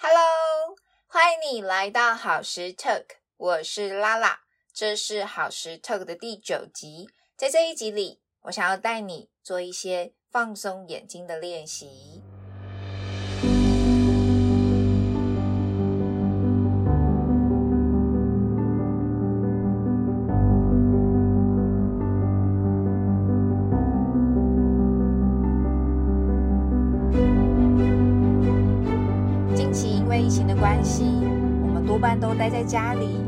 Hello，欢迎你来到好时 Talk，我是拉拉，这是好时 Talk 的第九集。在这一集里，我想要带你做一些放松眼睛的练习。待在家里，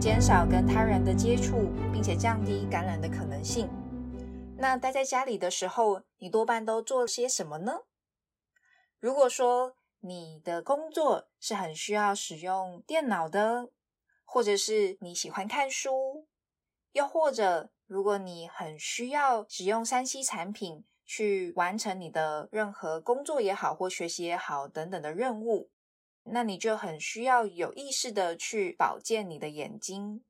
减少跟他人的接触，并且降低感染的可能性。那待在家里的时候，你多半都做些什么呢？如果说你的工作是很需要使用电脑的，或者是你喜欢看书，又或者如果你很需要使用三 C 产品去完成你的任何工作也好，或学习也好等等的任务，那你就很需要有意识的去保健你的眼睛，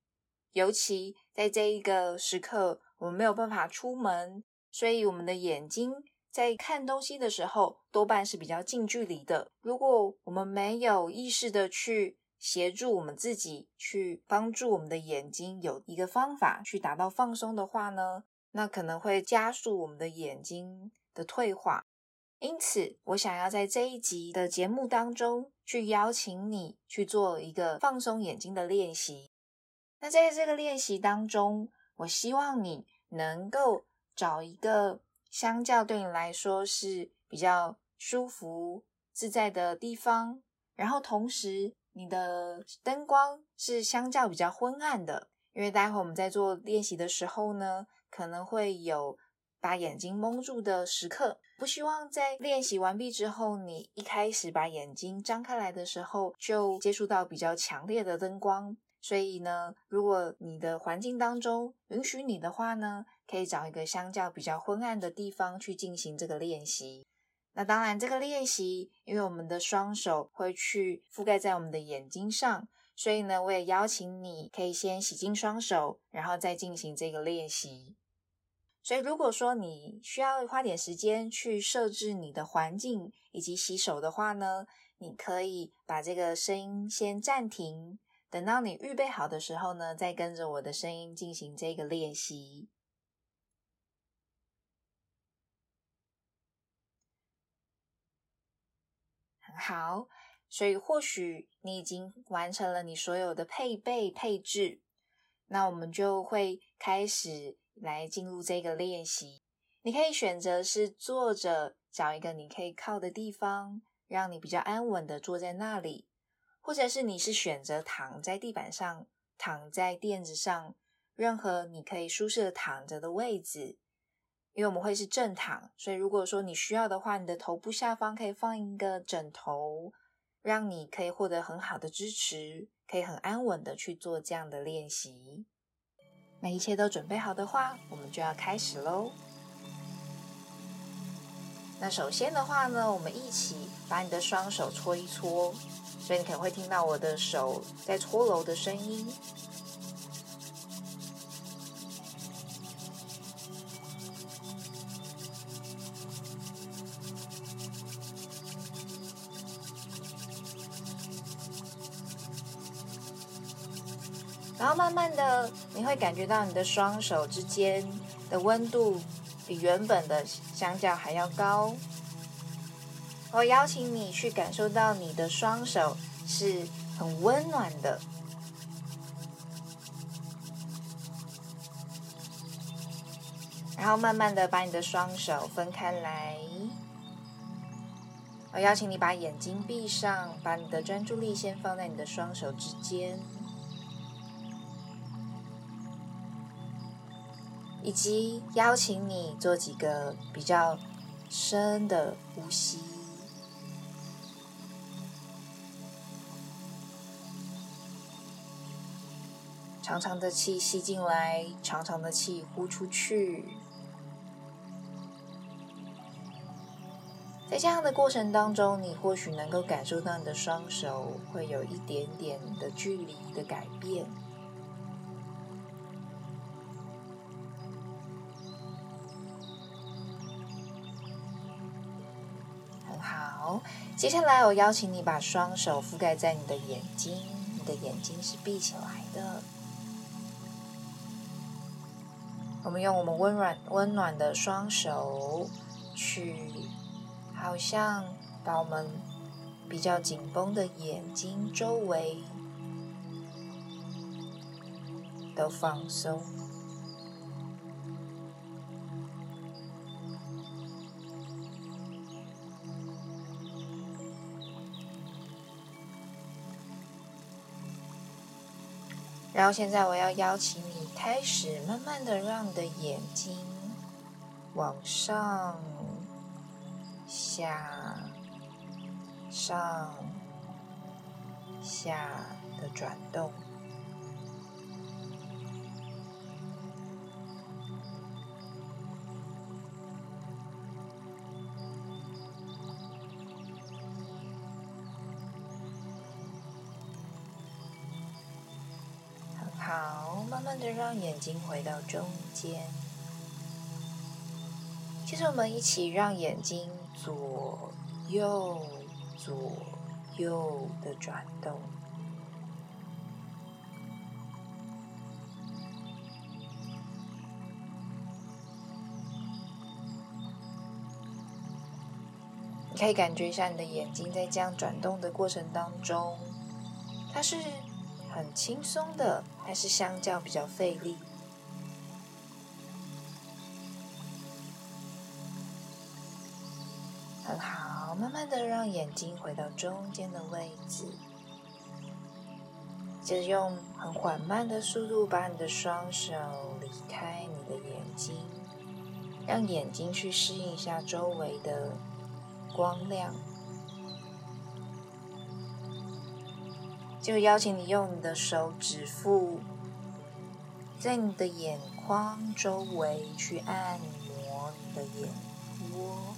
尤其在这一个时刻。我们没有办法出门，所以我们的眼睛在看东西的时候多半是比较近距离的。如果我们没有意识的去协助我们自己，去帮助我们的眼睛有一个方法去达到放松的话呢，那可能会加速我们的眼睛的退化。因此，我想要在这一集的节目当中去邀请你去做一个放松眼睛的练习。那在这个练习当中，我希望你。能够找一个相较对你来说是比较舒服自在的地方，然后同时你的灯光是相较比较昏暗的，因为待会我们在做练习的时候呢，可能会有把眼睛蒙住的时刻，不希望在练习完毕之后，你一开始把眼睛张开来的时候就接触到比较强烈的灯光。所以呢，如果你的环境当中允许你的话呢，可以找一个相较比较昏暗的地方去进行这个练习。那当然，这个练习因为我们的双手会去覆盖在我们的眼睛上，所以呢，我也邀请你可以先洗净双手，然后再进行这个练习。所以，如果说你需要花点时间去设置你的环境以及洗手的话呢，你可以把这个声音先暂停。等到你预备好的时候呢，再跟着我的声音进行这个练习。很好，所以或许你已经完成了你所有的配备配置，那我们就会开始来进入这个练习。你可以选择是坐着，找一个你可以靠的地方，让你比较安稳的坐在那里。或者是你是选择躺在地板上，躺在垫子上，任何你可以舒适的躺着的位置，因为我们会是正躺，所以如果说你需要的话，你的头部下方可以放一个枕头，让你可以获得很好的支持，可以很安稳的去做这样的练习。那一切都准备好的话，我们就要开始喽。那首先的话呢，我们一起把你的双手搓一搓。所以你可能会听到我的手在搓揉的声音。然后慢慢的，你会感觉到你的双手之间的温度比原本的相较还要高。我邀请你去感受到你的双手是很温暖的，然后慢慢的把你的双手分开来。我邀请你把眼睛闭上，把你的专注力先放在你的双手之间，以及邀请你做几个比较深的呼吸。长长的气吸进来，长长的气呼出去。在这样的过程当中，你或许能够感受到你的双手会有一点点的距离的改变。接下来我邀请你把双手覆盖在你的眼睛，你的眼睛是闭起来的。我们用我们温暖温暖的双手，去好像把我们比较紧绷的眼睛周围都放松。然后现在我要邀请你开始慢慢的让你的眼睛往上、下、上、下的转动。慢慢的让眼睛回到中间，接着我们一起让眼睛左右左右的转动。你可以感觉一下你的眼睛在这样转动的过程当中，它是。很轻松的，还是相较比较费力？很好，慢慢的让眼睛回到中间的位置，接着用很缓慢的速度把你的双手离开你的眼睛，让眼睛去适应一下周围的光亮。就邀请你用你的手指腹，在你的眼眶周围去按摩你的眼窝，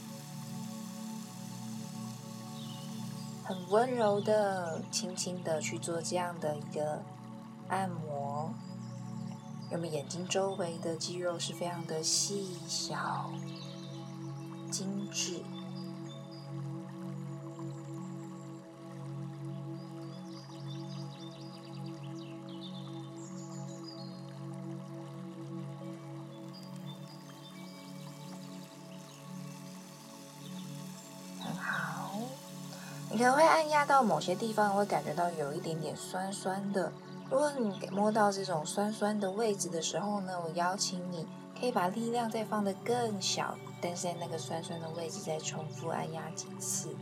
很温柔的、轻轻的去做这样的一个按摩，我们眼睛周围的肌肉是非常的细小、精致。到某些地方，会感觉到有一点点酸酸的。如果你摸到这种酸酸的位置的时候呢，我邀请你可以把力量再放得更小，但是在那个酸酸的位置再重复按压几次，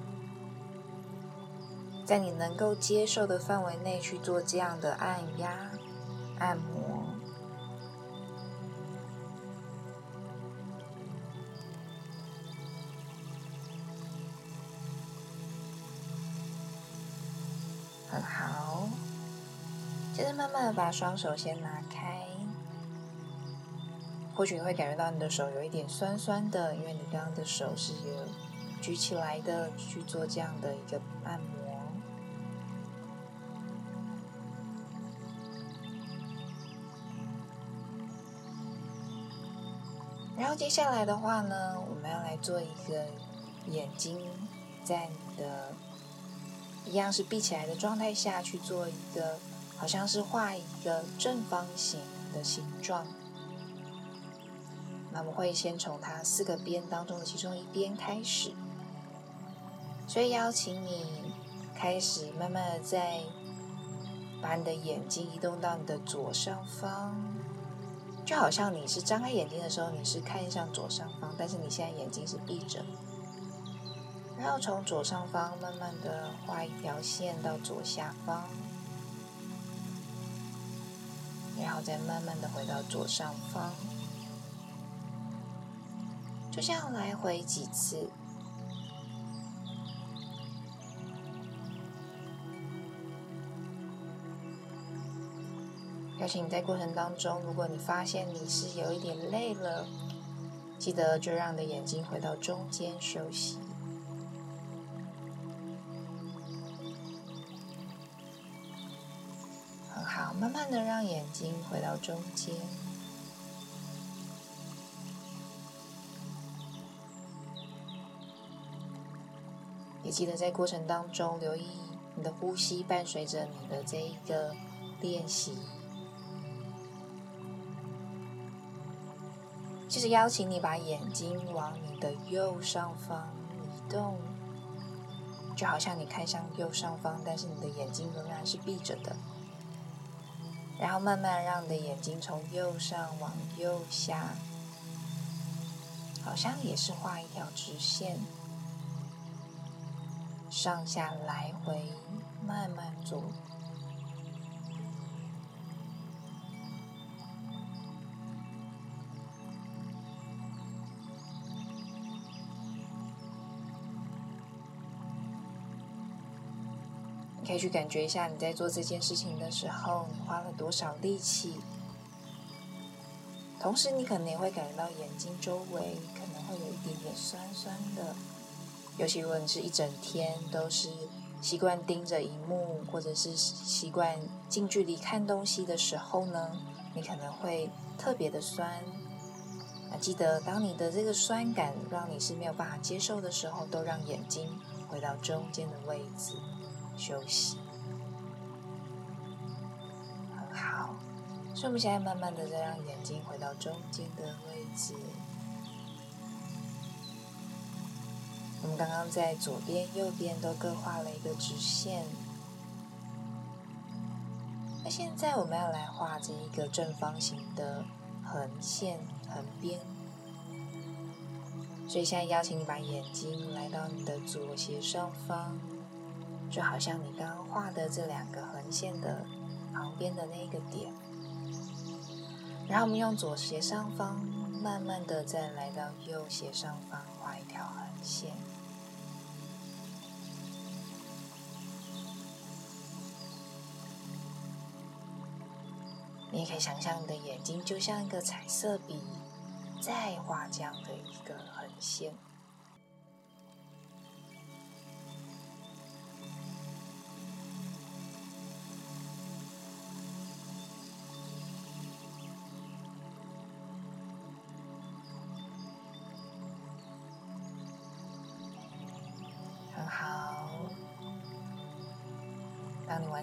在你能够接受的范围内去做这样的按压、按摩。很好，接着慢慢的把双手先拿开，或许你会感觉到你的手有一点酸酸的，因为你刚刚的手是有举起来的去做这样的一个按摩。然后接下来的话呢，我们要来做一个眼睛在你的。一样是闭起来的状态下去做一个，好像是画一个正方形的形状。那我们会先从它四个边当中的其中一边开始，所以邀请你开始慢慢的在把你的眼睛移动到你的左上方，就好像你是张开眼睛的时候你是看向左上方，但是你现在眼睛是闭着。然后从左上方慢慢的画一条线到左下方，然后再慢慢的回到左上方，就这样来回几次。邀请你在过程当中，如果你发现你是有一点累了，记得就让你的眼睛回到中间休息。的让眼睛回到中间，也记得在过程当中留意你的呼吸，伴随着你的这一个练习。其实邀请你把眼睛往你的右上方移动，就好像你看向右上方，但是你的眼睛仍然是闭着的。然后慢慢让你的眼睛从右上往右下，好像也是画一条直线，上下来回慢慢做。可以去感觉一下你在做这件事情的时候，你花了多少力气。同时，你可能也会感觉到眼睛周围可能会有一点点酸酸的。尤其如果你是一整天都是习惯盯着荧幕，或者是习惯近距离看东西的时候呢，你可能会特别的酸。那记得，当你的这个酸感让你是没有办法接受的时候，都让眼睛回到中间的位置。休息，很好。所以我们现在慢慢的再让眼睛回到中间的位置。我们刚刚在左边、右边都各画了一个直线。那现在我们要来画这一个正方形的横线、横边。所以现在邀请你把眼睛来到你的左斜上方。就好像你刚刚画的这两个横线的旁边的那一个点，然后我们用左斜上方慢慢的再来到右斜上方画一条横线。你也可以想象你的眼睛就像一个彩色笔，再画这样的一个横线。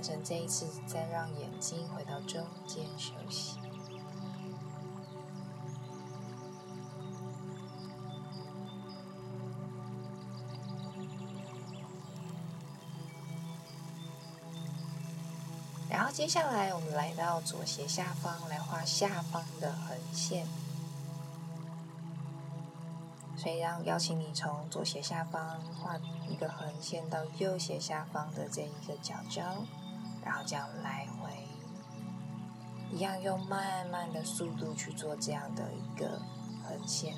完成这一次，再让眼睛回到中间休息。然后接下来，我们来到左斜下方来画下方的横线。所以，让邀请你从左斜下方画一个横线到右斜下方的这一个角角，然后这样来回，一样用慢慢的速度去做这样的一个横线。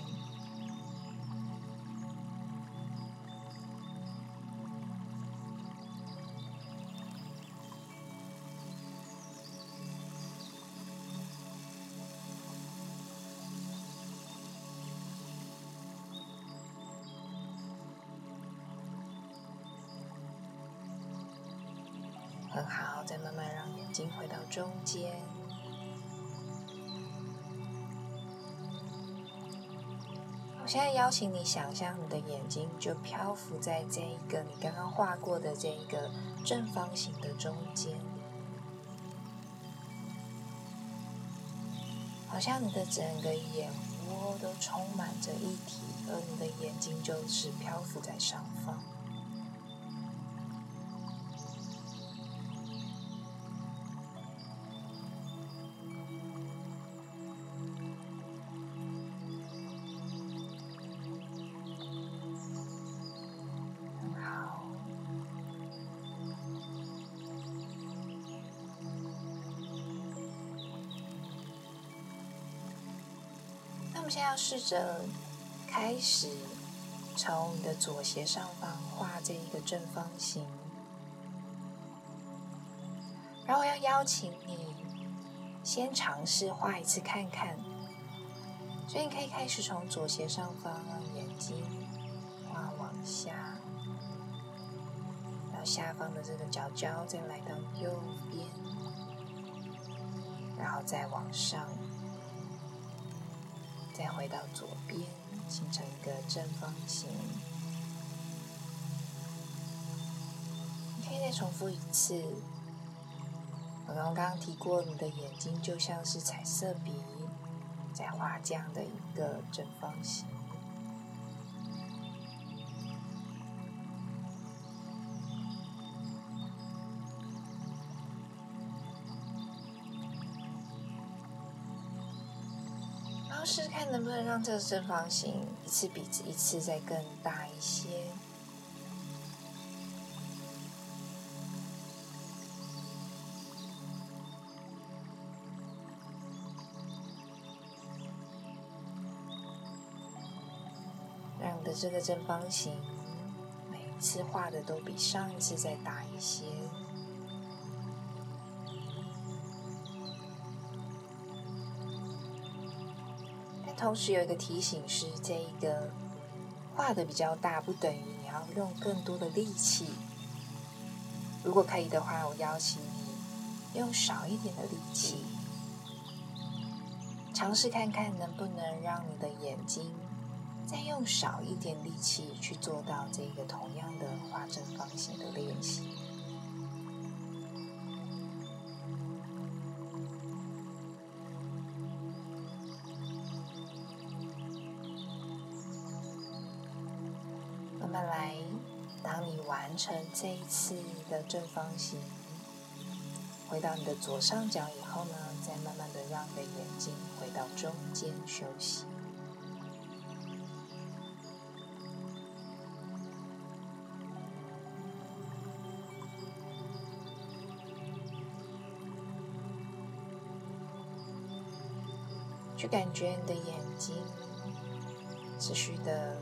现在邀请你想象你的眼睛就漂浮在这一个你刚刚画过的这一个正方形的中间，好像你的整个眼窝都充满着一体，而你的眼睛就是漂浮在上方。试着开始从你的左斜上方画这一个正方形，然后要邀请你先尝试画一次看看。所以你可以开始从左斜上方眼睛画往下，然后下方的这个角角再来到右边，然后再往上。再回到左边，形成一个正方形。你可以再重复一次。我刚刚提过，你的眼睛就像是彩色笔，在画这样的一个正方形。让这个正方形一次比一次再更大一些。让的这个正方形，每一次画的都比上一次再大一些。同时有一个提醒是，这一个画的比较大，不等于你要用更多的力气。如果可以的话，我邀请你用少一点的力气，尝试看看能不能让你的眼睛。再用少一点力气去做到这个同样的画正方形的练习。当你完成这一次的正方形，回到你的左上角以后呢，再慢慢的让你的眼睛回到中间休息。去感觉你的眼睛，持续的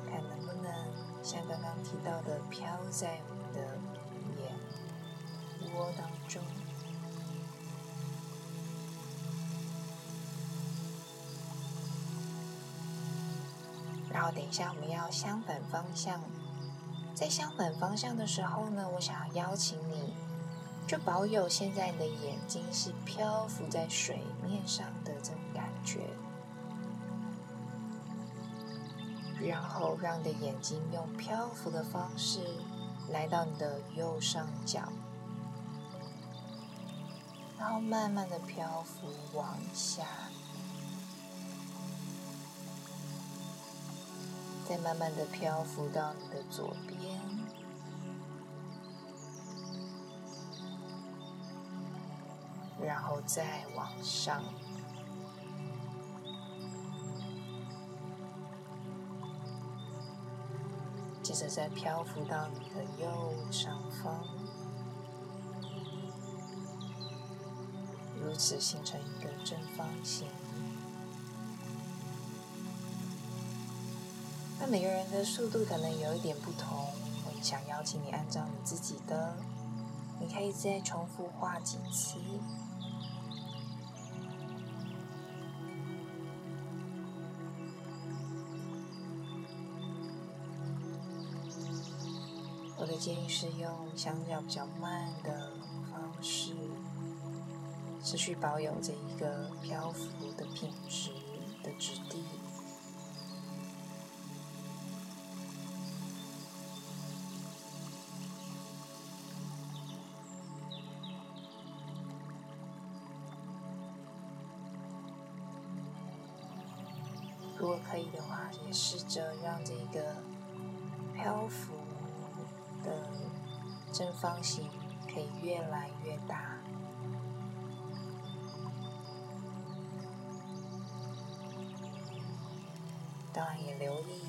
像刚刚提到的飘在我们的眼窝当中。然后等一下我们要相反方向，在相反方向的时候呢，我想要邀请你，就保有现在你的眼睛是漂浮在水面上的这种感觉。然后让你的眼睛用漂浮的方式来到你的右上角，然后慢慢的漂浮往下，再慢慢的漂浮到你的左边，然后再往上。接着再漂浮到你的右上方，如此形成一个正方形。那每个人的速度可能有一点不同，我想邀请你按照你自己的，你可以再重复画几次。我的建议是用相较比较慢的方式，持续保有这一个漂浮的品质的质地。如果可以的话，也试着让这个漂浮。的正方形可以越来越大，当然也留意，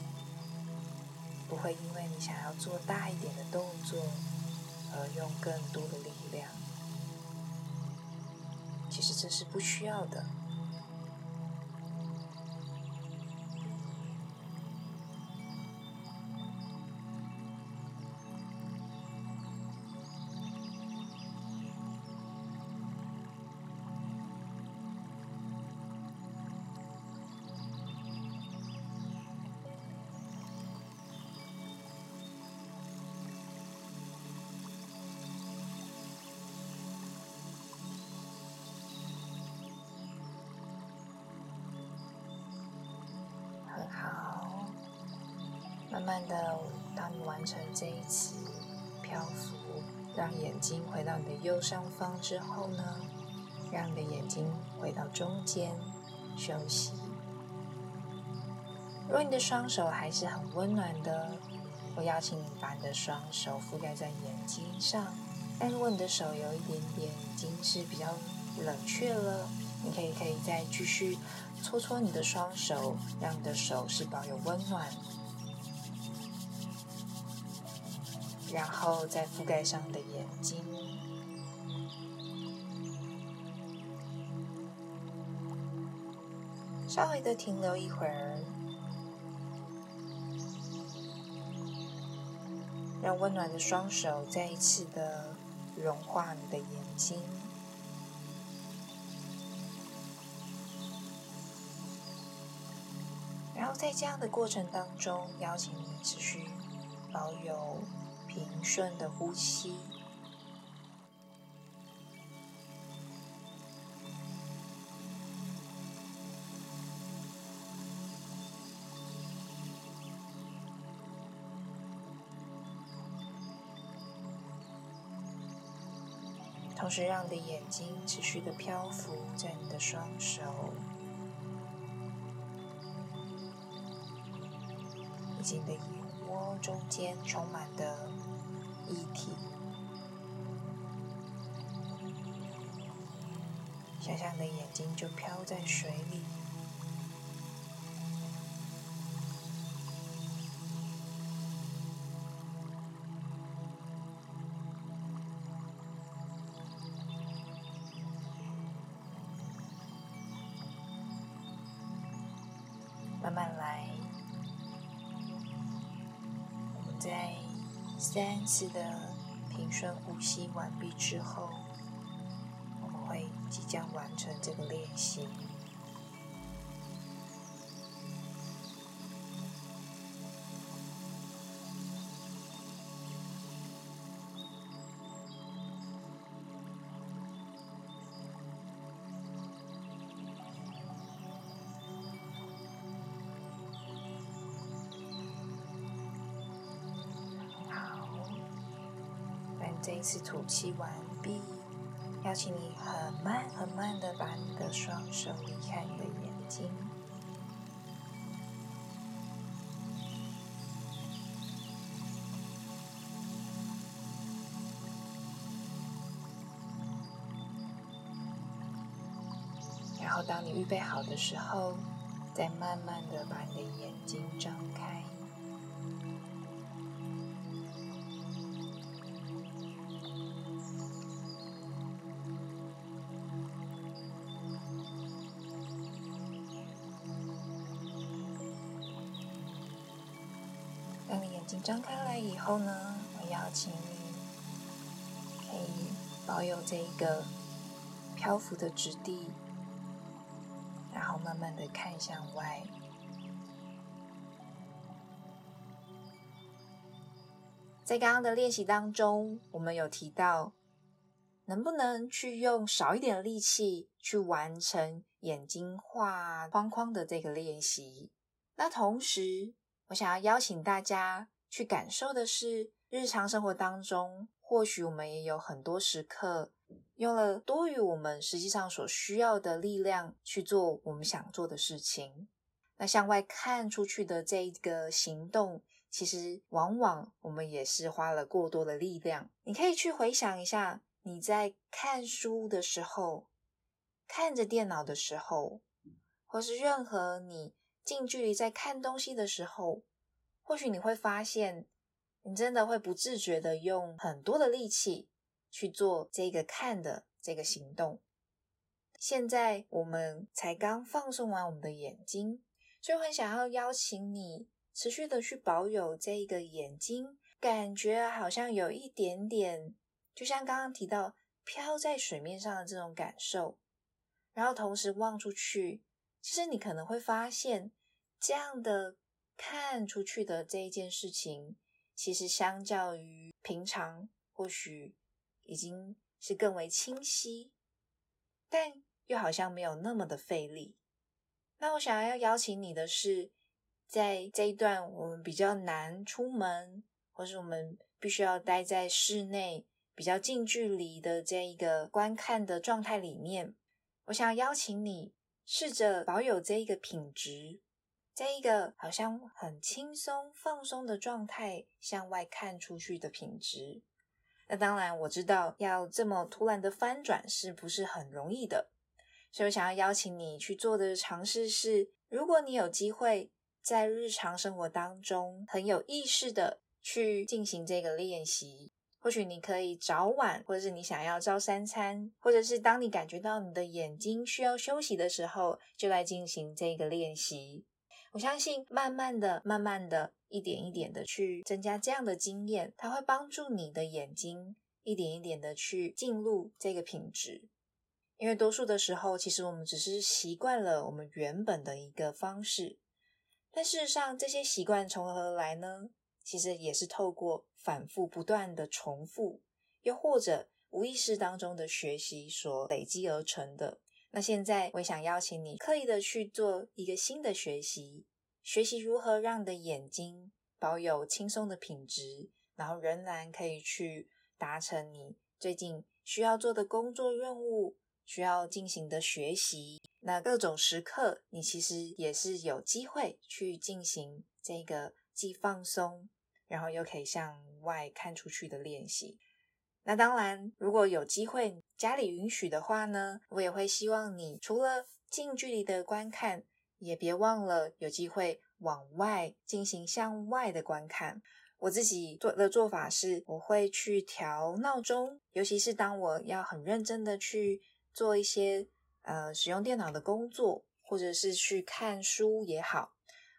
不会因为你想要做大一点的动作而用更多的力量，其实这是不需要的。完成这一次漂浮，让眼睛回到你的右上方之后呢，让你的眼睛回到中间休息。如果你的双手还是很温暖的，我邀请你把你的双手覆盖在眼睛上。但如果你的手有一点点已经是比较冷却了，你可以可以再继续搓搓你的双手，让你的手是保有温暖，然后再覆盖上你的眼睛，稍微的停留一会儿。让温暖的双手再一次的融化你的眼睛，然后在这样的过程当中，邀请你持续保有平顺的呼吸。同时，让你的眼睛持续的漂浮在你的双手，以及你的眼窝中间充满的一体。想象的眼睛就飘在水里。次的平顺呼吸完毕之后，我们会即将完成这个练习。一次吐气完毕，邀请你很慢很慢的把你的双手离开你的眼睛，然后当你预备好的时候，再慢慢的把你的眼睛张开。张开来以后呢，我邀请你可以保有这一个漂浮的质地，然后慢慢的看向外。在刚刚的练习当中，我们有提到，能不能去用少一点的力气去完成眼睛画框框的这个练习？那同时，我想要邀请大家。去感受的是日常生活当中，或许我们也有很多时刻用了多于我们实际上所需要的力量去做我们想做的事情。那向外看出去的这一个行动，其实往往我们也是花了过多的力量。你可以去回想一下，你在看书的时候，看着电脑的时候，或是任何你近距离在看东西的时候。或许你会发现，你真的会不自觉的用很多的力气去做这个看的这个行动。现在我们才刚放松完我们的眼睛，所以很想要邀请你持续的去保有这一个眼睛，感觉好像有一点点，就像刚刚提到飘在水面上的这种感受。然后同时望出去，其实你可能会发现这样的。看出去的这一件事情，其实相较于平常，或许已经是更为清晰，但又好像没有那么的费力。那我想要邀请你的是，在这一段我们比较难出门，或是我们必须要待在室内比较近距离的这一个观看的状态里面，我想邀请你试着保有这一个品质，这一个好像很轻松放松的状态向外看出去的品质。那当然，我知道要这么突然的翻转是不是很容易的，所以我想要邀请你去做的尝试是，如果你有机会在日常生活当中很有意识的去进行这个练习。或许你可以早晚，或者是你想要照三餐，或者是当你感觉到你的眼睛需要休息的时候，就来进行这个练习。我相信，慢慢的、慢慢的、一点一点的去增加这样的经验，它会帮助你的眼睛一点一点的去进入这个品质。因为多数的时候，其实我们只是习惯了我们原本的一个方式，但事实上，这些习惯从何而来呢？其实也是透过反复不断的重复，又或者无意识当中的学习所累积而成的。那现在我想邀请你刻意的去做一个新的学习，学习如何让你的眼睛保有轻松的品质，然后仍然可以去达成你最近需要做的工作任务、需要进行的学习。那各种时刻，你其实也是有机会去进行这个。既放松，然后又可以向外看出去的练习。那当然，如果有机会，家里允许的话呢，我也会希望你除了近距离的观看，也别忘了有机会往外进行向外的观看。我自己做的做法是，我会去调闹钟，尤其是当我要很认真的去做一些呃使用电脑的工作，或者是去看书也好。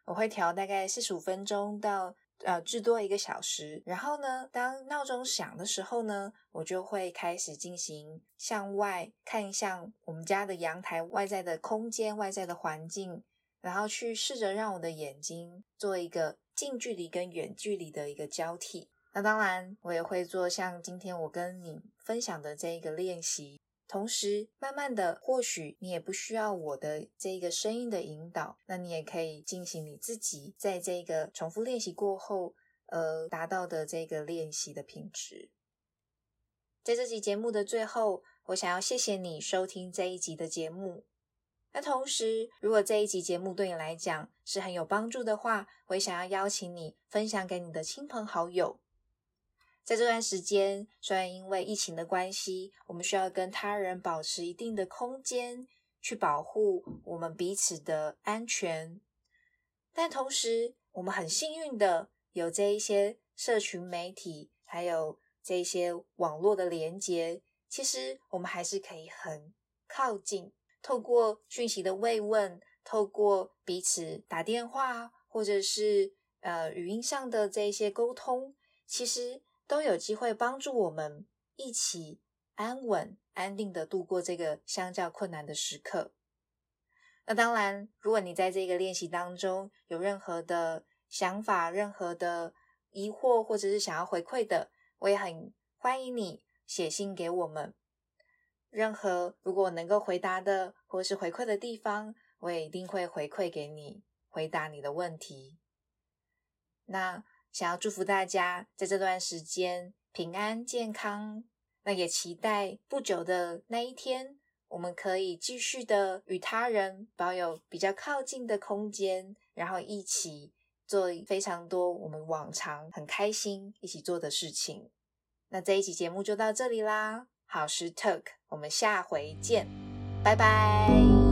我会调大概四十五分钟到呃至多一个小时，然后呢，当闹钟响的时候呢，我就会开始进行向外看向我们家的阳台外在的空间、外在的环境，然后去试着让我的眼睛做一个近距离跟远距离的一个交替。那当然，我也会做像今天我跟你分享的这一个练习。同时，慢慢的，或许你也不需要我的这个声音的引导，那你也可以进行你自己在这个重复练习过后，呃，达到的这个练习的品质。在这集节目的最后，我想要谢谢你收听这一集的节目。那同时，如果这一集节目对你来讲是很有帮助的话，我也想要邀请你分享给你的亲朋好友。在这段时间，虽然因为疫情的关系，我们需要跟他人保持一定的空间，去保护我们彼此的安全，但同时，我们很幸运的有这一些社群媒体，还有这些网络的连接，其实我们还是可以很靠近，透过讯息的慰问，透过彼此打电话，或者是呃语音上的这一些沟通，其实。都有机会帮助我们一起安稳、安定的度过这个相较困难的时刻。那当然，如果你在这个练习当中有任何的想法、任何的疑惑，或者是想要回馈的，我也很欢迎你写信给我们。任何如果能够回答的，或是回馈的地方，我也一定会回馈给你，回答你的问题。那。想要祝福大家在这段时间平安健康，那也期待不久的那一天，我们可以继续的与他人保有比较靠近的空间，然后一起做非常多我们往常很开心一起做的事情。那这一集节目就到这里啦，好时 talk，我们下回见，拜拜。